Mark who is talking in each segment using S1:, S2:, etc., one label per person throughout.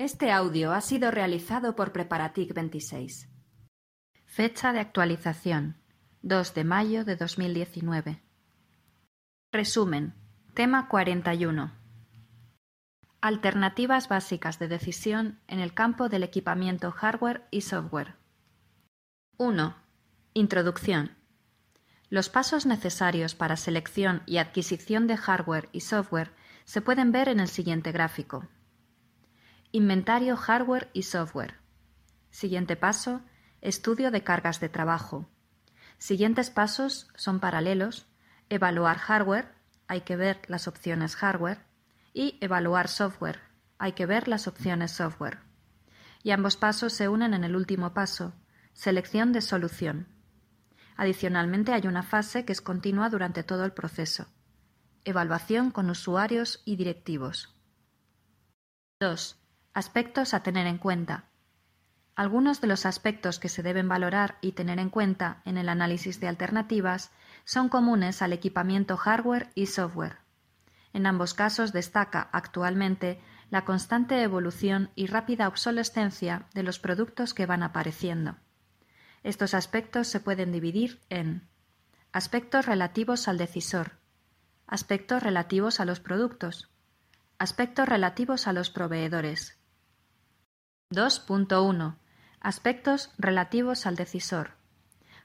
S1: Este audio ha sido realizado por Preparatic 26. Fecha de actualización 2 de mayo de 2019. Resumen. Tema 41. Alternativas básicas de decisión en el campo del equipamiento hardware y software. 1. Introducción. Los pasos necesarios para selección y adquisición de hardware y software se pueden ver en el siguiente gráfico. Inventario hardware y software. Siguiente paso, estudio de cargas de trabajo. Siguientes pasos son paralelos, evaluar hardware, hay que ver las opciones hardware, y evaluar software, hay que ver las opciones software. Y ambos pasos se unen en el último paso, selección de solución. Adicionalmente hay una fase que es continua durante todo el proceso. Evaluación con usuarios y directivos. 2. Aspectos a tener en cuenta. Algunos de los aspectos que se deben valorar y tener en cuenta en el análisis de alternativas son comunes al equipamiento hardware y software. En ambos casos destaca actualmente la constante evolución y rápida obsolescencia de los productos que van apareciendo. Estos aspectos se pueden dividir en aspectos relativos al decisor, aspectos relativos a los productos, aspectos relativos a los proveedores, 2.1. Aspectos relativos al decisor.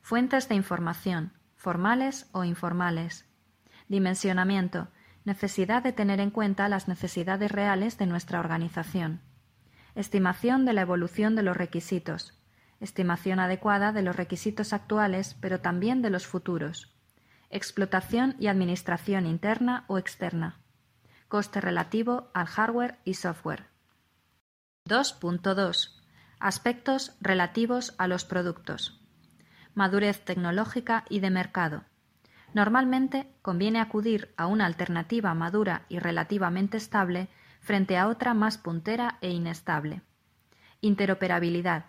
S1: Fuentes de información, formales o informales. Dimensionamiento. Necesidad de tener en cuenta las necesidades reales de nuestra organización. Estimación de la evolución de los requisitos. Estimación adecuada de los requisitos actuales, pero también de los futuros. Explotación y administración interna o externa. Coste relativo al hardware y software. 2.2. Aspectos relativos a los productos. Madurez tecnológica y de mercado. Normalmente conviene acudir a una alternativa madura y relativamente estable frente a otra más puntera e inestable. Interoperabilidad.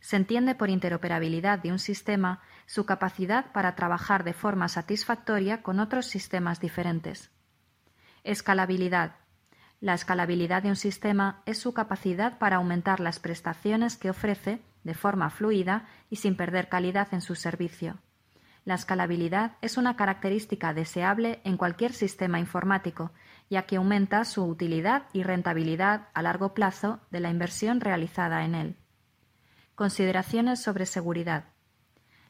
S1: Se entiende por interoperabilidad de un sistema su capacidad para trabajar de forma satisfactoria con otros sistemas diferentes. Escalabilidad la escalabilidad de un sistema es su capacidad para aumentar las prestaciones que ofrece de forma fluida y sin perder calidad en su servicio. La escalabilidad es una característica deseable en cualquier sistema informático, ya que aumenta su utilidad y rentabilidad a largo plazo de la inversión realizada en él. Consideraciones sobre seguridad.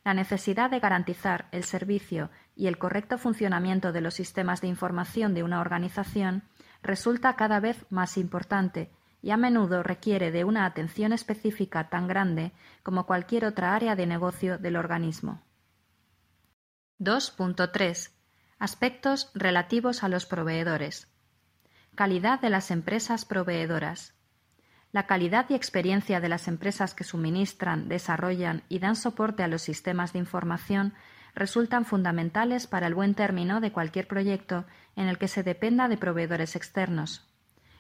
S1: La necesidad de garantizar el servicio y el correcto funcionamiento de los sistemas de información de una organización resulta cada vez más importante y a menudo requiere de una atención específica tan grande como cualquier otra área de negocio del organismo. 2.3. Aspectos relativos a los proveedores. Calidad de las empresas proveedoras. La calidad y experiencia de las empresas que suministran, desarrollan y dan soporte a los sistemas de información resultan fundamentales para el buen término de cualquier proyecto en el que se dependa de proveedores externos.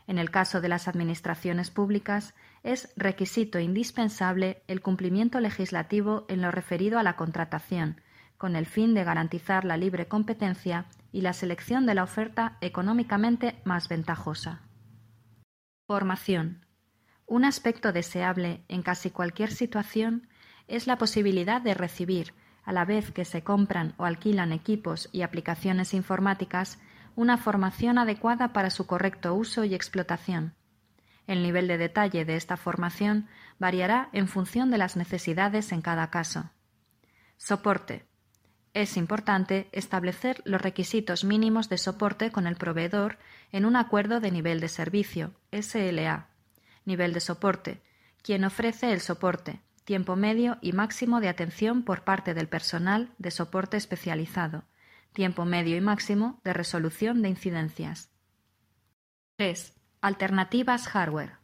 S1: En el caso de las administraciones públicas, es requisito indispensable el cumplimiento legislativo en lo referido a la contratación, con el fin de garantizar la libre competencia y la selección de la oferta económicamente más ventajosa. Formación. Un aspecto deseable en casi cualquier situación es la posibilidad de recibir, a la vez que se compran o alquilan equipos y aplicaciones informáticas, una formación adecuada para su correcto uso y explotación. El nivel de detalle de esta formación variará en función de las necesidades en cada caso. Soporte. Es importante establecer los requisitos mínimos de soporte con el proveedor en un acuerdo de nivel de servicio, SLA. Nivel de soporte. Quien ofrece el soporte, tiempo medio y máximo de atención por parte del personal de soporte especializado, tiempo medio y máximo de resolución de incidencias. 3. Alternativas hardware.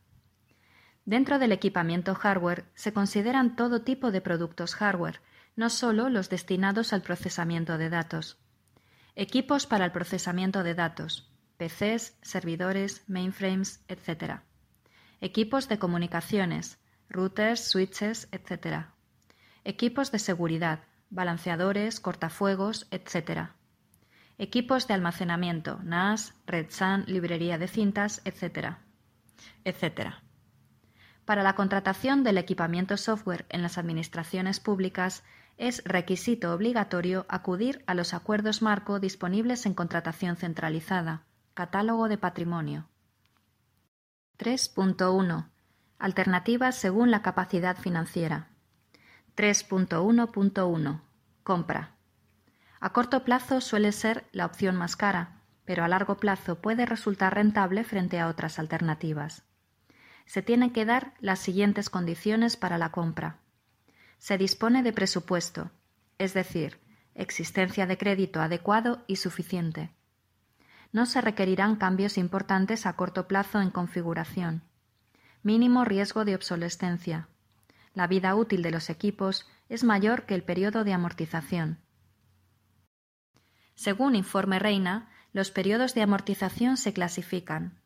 S1: Dentro del equipamiento hardware se consideran todo tipo de productos hardware, no solo los destinados al procesamiento de datos. Equipos para el procesamiento de datos, PCs, servidores, mainframes, etc. Equipos de comunicaciones, routers, switches, etc. Equipos de seguridad, balanceadores, cortafuegos, etc. Equipos de almacenamiento, NAS, Red Sun, librería de cintas, etc. etc. Para la contratación del equipamiento software en las administraciones públicas es requisito obligatorio acudir a los acuerdos marco disponibles en contratación centralizada, catálogo de patrimonio. 3.1. Alternativas según la capacidad financiera. 3.1.1. Compra. A corto plazo suele ser la opción más cara, pero a largo plazo puede resultar rentable frente a otras alternativas. Se tienen que dar las siguientes condiciones para la compra. Se dispone de presupuesto, es decir, existencia de crédito adecuado y suficiente. No se requerirán cambios importantes a corto plazo en configuración. Mínimo riesgo de obsolescencia. La vida útil de los equipos es mayor que el periodo de amortización. Según informe Reina, los periodos de amortización se clasifican.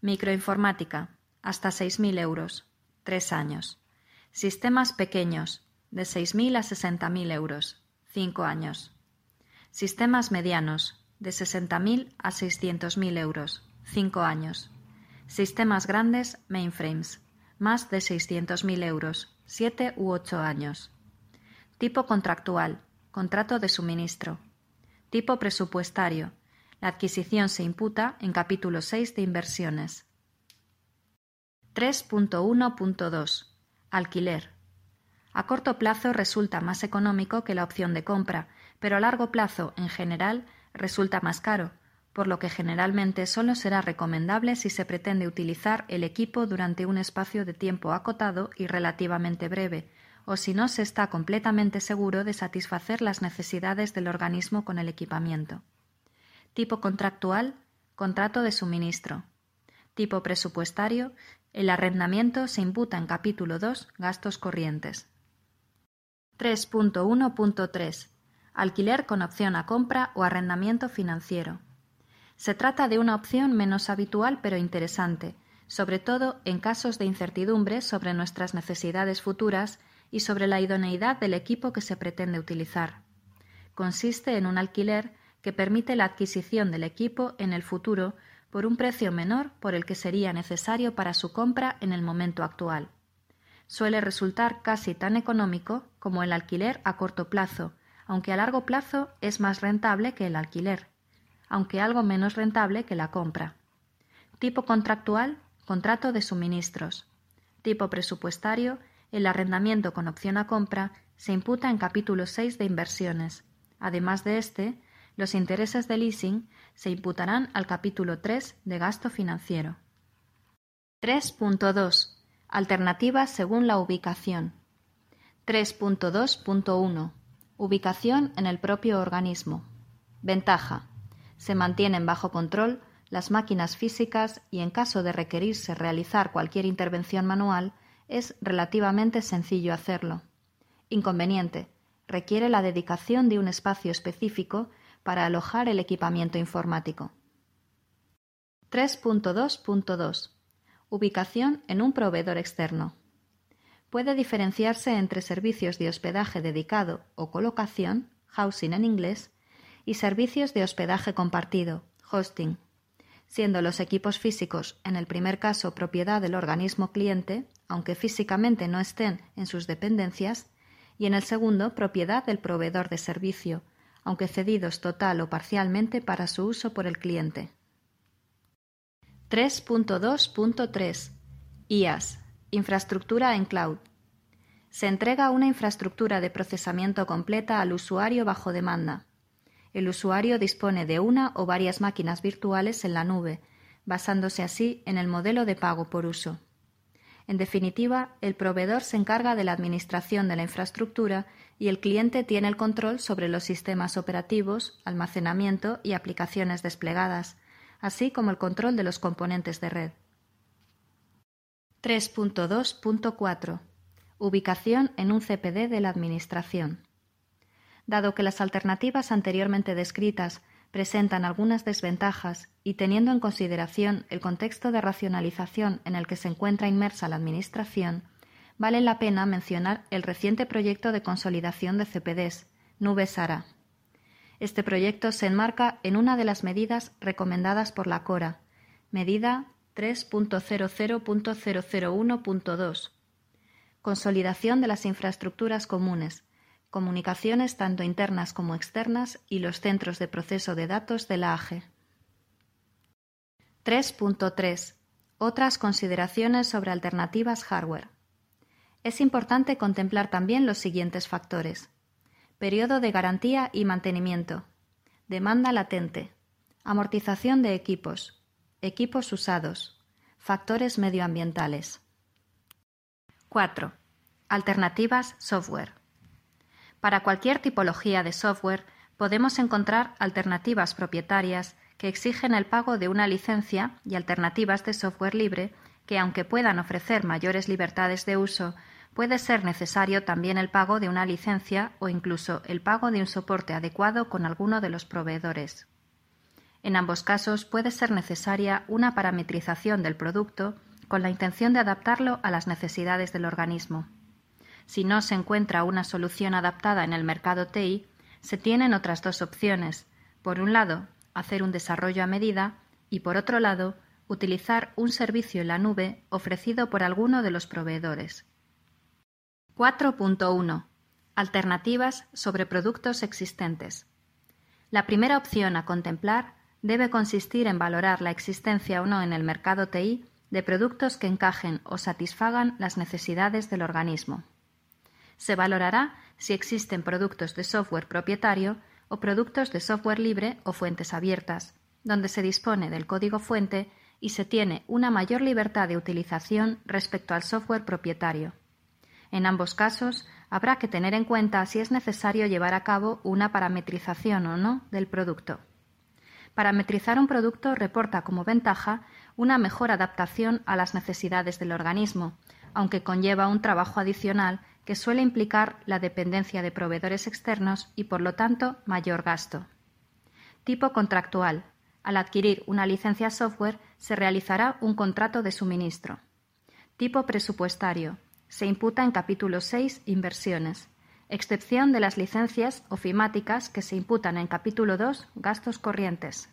S1: Microinformática, hasta 6.000 euros, tres años. Sistemas pequeños, de 6.000 a 60.000 euros, cinco años. Sistemas medianos, de 60.000 a 600.000 euros, cinco años. Sistemas grandes, mainframes, más de 600.000 euros, siete u ocho años. Tipo contractual, contrato de suministro. Tipo presupuestario. La adquisición se imputa en capítulo 6 de inversiones. 3.1.2. Alquiler. A corto plazo resulta más económico que la opción de compra, pero a largo plazo, en general, resulta más caro, por lo que generalmente solo será recomendable si se pretende utilizar el equipo durante un espacio de tiempo acotado y relativamente breve, o si no se está completamente seguro de satisfacer las necesidades del organismo con el equipamiento. Tipo contractual, contrato de suministro. Tipo presupuestario, el arrendamiento se imputa en capítulo 2 gastos corrientes. 3.1.3. Alquiler con opción a compra o arrendamiento financiero. Se trata de una opción menos habitual pero interesante, sobre todo en casos de incertidumbre sobre nuestras necesidades futuras y sobre la idoneidad del equipo que se pretende utilizar. Consiste en un alquiler que permite la adquisición del equipo en el futuro por un precio menor por el que sería necesario para su compra en el momento actual. Suele resultar casi tan económico como el alquiler a corto plazo, aunque a largo plazo es más rentable que el alquiler, aunque algo menos rentable que la compra. Tipo contractual, contrato de suministros. Tipo presupuestario, el arrendamiento con opción a compra se imputa en capítulo 6 de inversiones. Además de este, los intereses de leasing se imputarán al capítulo 3 de gasto financiero. 3.2. Alternativas según la ubicación. 3.2.1. Ubicación en el propio organismo. Ventaja. Se mantienen bajo control las máquinas físicas y en caso de requerirse realizar cualquier intervención manual, es relativamente sencillo hacerlo. Inconveniente. Requiere la dedicación de un espacio específico para alojar el equipamiento informático. 3.2.2. Ubicación en un proveedor externo. Puede diferenciarse entre servicios de hospedaje dedicado o colocación, housing en inglés, y servicios de hospedaje compartido, hosting siendo los equipos físicos en el primer caso propiedad del organismo cliente, aunque físicamente no estén en sus dependencias, y en el segundo propiedad del proveedor de servicio, aunque cedidos total o parcialmente para su uso por el cliente. 3.2.3 IaaS Infraestructura en cloud. Se entrega una infraestructura de procesamiento completa al usuario bajo demanda, el usuario dispone de una o varias máquinas virtuales en la nube, basándose así en el modelo de pago por uso. En definitiva, el proveedor se encarga de la administración de la infraestructura y el cliente tiene el control sobre los sistemas operativos, almacenamiento y aplicaciones desplegadas, así como el control de los componentes de red. 3.2.4 Ubicación en un CPD de la Administración dado que las alternativas anteriormente descritas presentan algunas desventajas y teniendo en consideración el contexto de racionalización en el que se encuentra inmersa la Administración, vale la pena mencionar el reciente proyecto de consolidación de CPDs, Nube Sara. Este proyecto se enmarca en una de las medidas recomendadas por la CORA, medida 3.00.001.2 Consolidación de las infraestructuras comunes, comunicaciones tanto internas como externas y los centros de proceso de datos de la AGE. 3.3 Otras consideraciones sobre alternativas hardware. Es importante contemplar también los siguientes factores. Periodo de garantía y mantenimiento. Demanda latente. Amortización de equipos. Equipos usados. Factores medioambientales. 4. Alternativas software. Para cualquier tipología de software podemos encontrar alternativas propietarias que exigen el pago de una licencia y alternativas de software libre que, aunque puedan ofrecer mayores libertades de uso, puede ser necesario también el pago de una licencia o incluso el pago de un soporte adecuado con alguno de los proveedores. En ambos casos puede ser necesaria una parametrización del producto con la intención de adaptarlo a las necesidades del organismo. Si no se encuentra una solución adaptada en el mercado TI, se tienen otras dos opciones. Por un lado, hacer un desarrollo a medida y por otro lado, utilizar un servicio en la nube ofrecido por alguno de los proveedores. 4.1. Alternativas sobre productos existentes. La primera opción a contemplar debe consistir en valorar la existencia o no en el mercado TI de productos que encajen o satisfagan las necesidades del organismo. Se valorará si existen productos de software propietario o productos de software libre o fuentes abiertas, donde se dispone del código fuente y se tiene una mayor libertad de utilización respecto al software propietario. En ambos casos, habrá que tener en cuenta si es necesario llevar a cabo una parametrización o no del producto. Parametrizar un producto reporta como ventaja una mejor adaptación a las necesidades del organismo, aunque conlleva un trabajo adicional que suele implicar la dependencia de proveedores externos y, por lo tanto, mayor gasto. Tipo contractual. Al adquirir una licencia software se realizará un contrato de suministro. Tipo presupuestario se imputa en capítulo 6 inversiones, excepción de las licencias ofimáticas que se imputan en capítulo 2 gastos corrientes.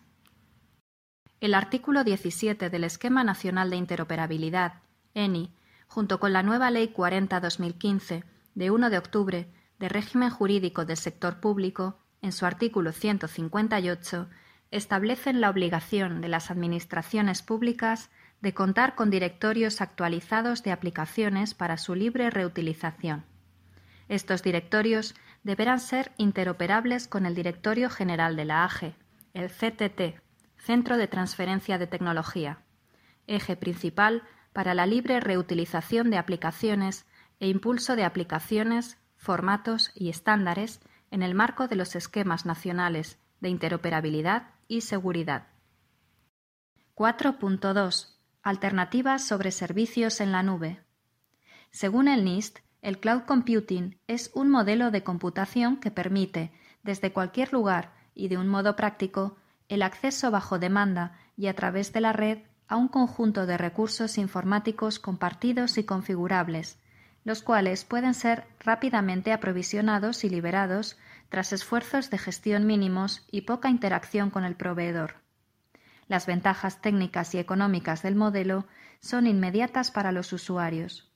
S1: El artículo 17 del Esquema Nacional de Interoperabilidad, ENI, junto con la nueva Ley 40-2015 de 1 de octubre de régimen jurídico del sector público, en su artículo 158, establecen la obligación de las administraciones públicas de contar con directorios actualizados de aplicaciones para su libre reutilización. Estos directorios deberán ser interoperables con el Directorio General de la AGE, el CTT, Centro de Transferencia de Tecnología, eje principal para la libre reutilización de aplicaciones e impulso de aplicaciones, formatos y estándares en el marco de los esquemas nacionales de interoperabilidad y seguridad. 4.2 Alternativas sobre servicios en la nube. Según el NIST, el cloud computing es un modelo de computación que permite, desde cualquier lugar y de un modo práctico, el acceso bajo demanda y a través de la red a un conjunto de recursos informáticos compartidos y configurables, los cuales pueden ser rápidamente aprovisionados y liberados tras esfuerzos de gestión mínimos y poca interacción con el proveedor. Las ventajas técnicas y económicas del modelo son inmediatas para los usuarios.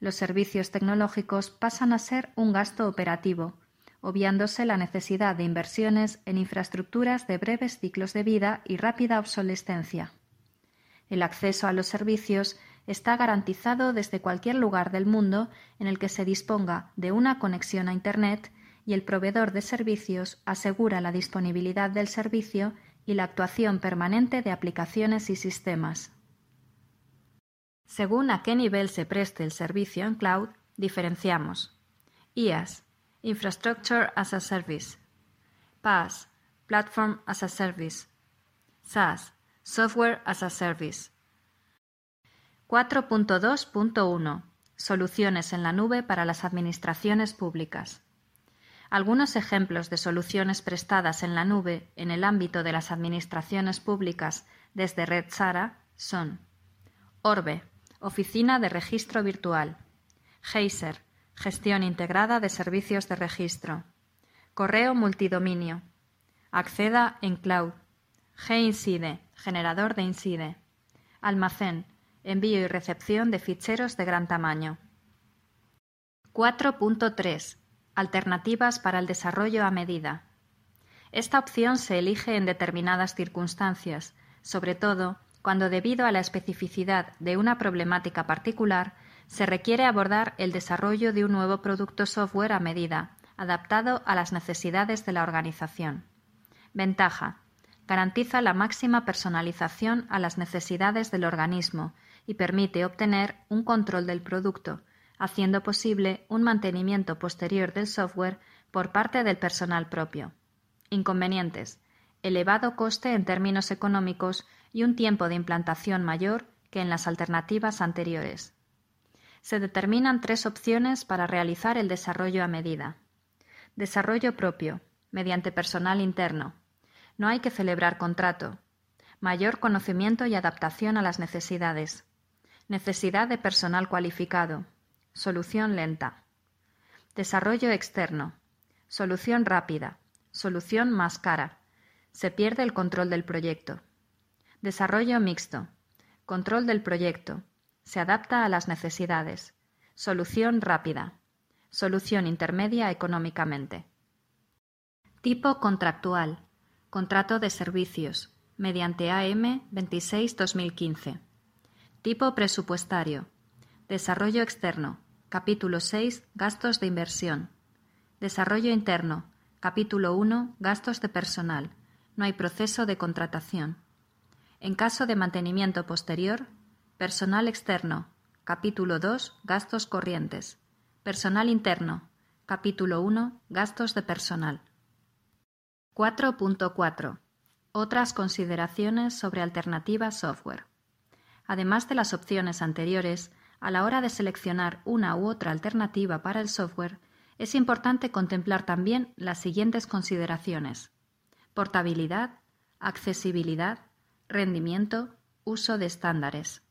S1: Los servicios tecnológicos pasan a ser un gasto operativo, obviándose la necesidad de inversiones en infraestructuras de breves ciclos de vida y rápida obsolescencia. El acceso a los servicios está garantizado desde cualquier lugar del mundo en el que se disponga de una conexión a Internet y el proveedor de servicios asegura la disponibilidad del servicio y la actuación permanente de aplicaciones y sistemas. Según a qué nivel se preste el servicio en cloud, diferenciamos. IaaS, Infrastructure as a Service, PaaS, Platform as a Service, SaaS, Software as a Service. 4.2.1 Soluciones en la nube para las administraciones públicas. Algunos ejemplos de soluciones prestadas en la nube en el ámbito de las administraciones públicas desde Red Sara son Orbe, Oficina de Registro Virtual, Geyser, Gestión Integrada de Servicios de Registro, Correo Multidominio, Acceda en Cloud, G-Incide, Generador de Incide, Almacén, envío y recepción de ficheros de gran tamaño. 4.3. Alternativas para el desarrollo a medida. Esta opción se elige en determinadas circunstancias, sobre todo cuando debido a la especificidad de una problemática particular se requiere abordar el desarrollo de un nuevo producto software a medida, adaptado a las necesidades de la organización. Ventaja. Garantiza la máxima personalización a las necesidades del organismo y permite obtener un control del producto, haciendo posible un mantenimiento posterior del software por parte del personal propio. Inconvenientes. Elevado coste en términos económicos y un tiempo de implantación mayor que en las alternativas anteriores. Se determinan tres opciones para realizar el desarrollo a medida. Desarrollo propio, mediante personal interno. No hay que celebrar contrato. Mayor conocimiento y adaptación a las necesidades. Necesidad de personal cualificado. Solución lenta. Desarrollo externo. Solución rápida. Solución más cara. Se pierde el control del proyecto. Desarrollo mixto. Control del proyecto. Se adapta a las necesidades. Solución rápida. Solución intermedia económicamente. Tipo contractual. Contrato de servicios. Mediante AM 26-2015. Tipo presupuestario. Desarrollo externo. Capítulo 6. Gastos de inversión. Desarrollo interno. Capítulo 1. Gastos de personal. No hay proceso de contratación. En caso de mantenimiento posterior, personal externo. Capítulo 2. Gastos corrientes. Personal interno. Capítulo 1. Gastos de personal. 4.4. Otras consideraciones sobre alternativa software. Además de las opciones anteriores, a la hora de seleccionar una u otra alternativa para el software, es importante contemplar también las siguientes consideraciones. Portabilidad, accesibilidad, rendimiento, uso de estándares.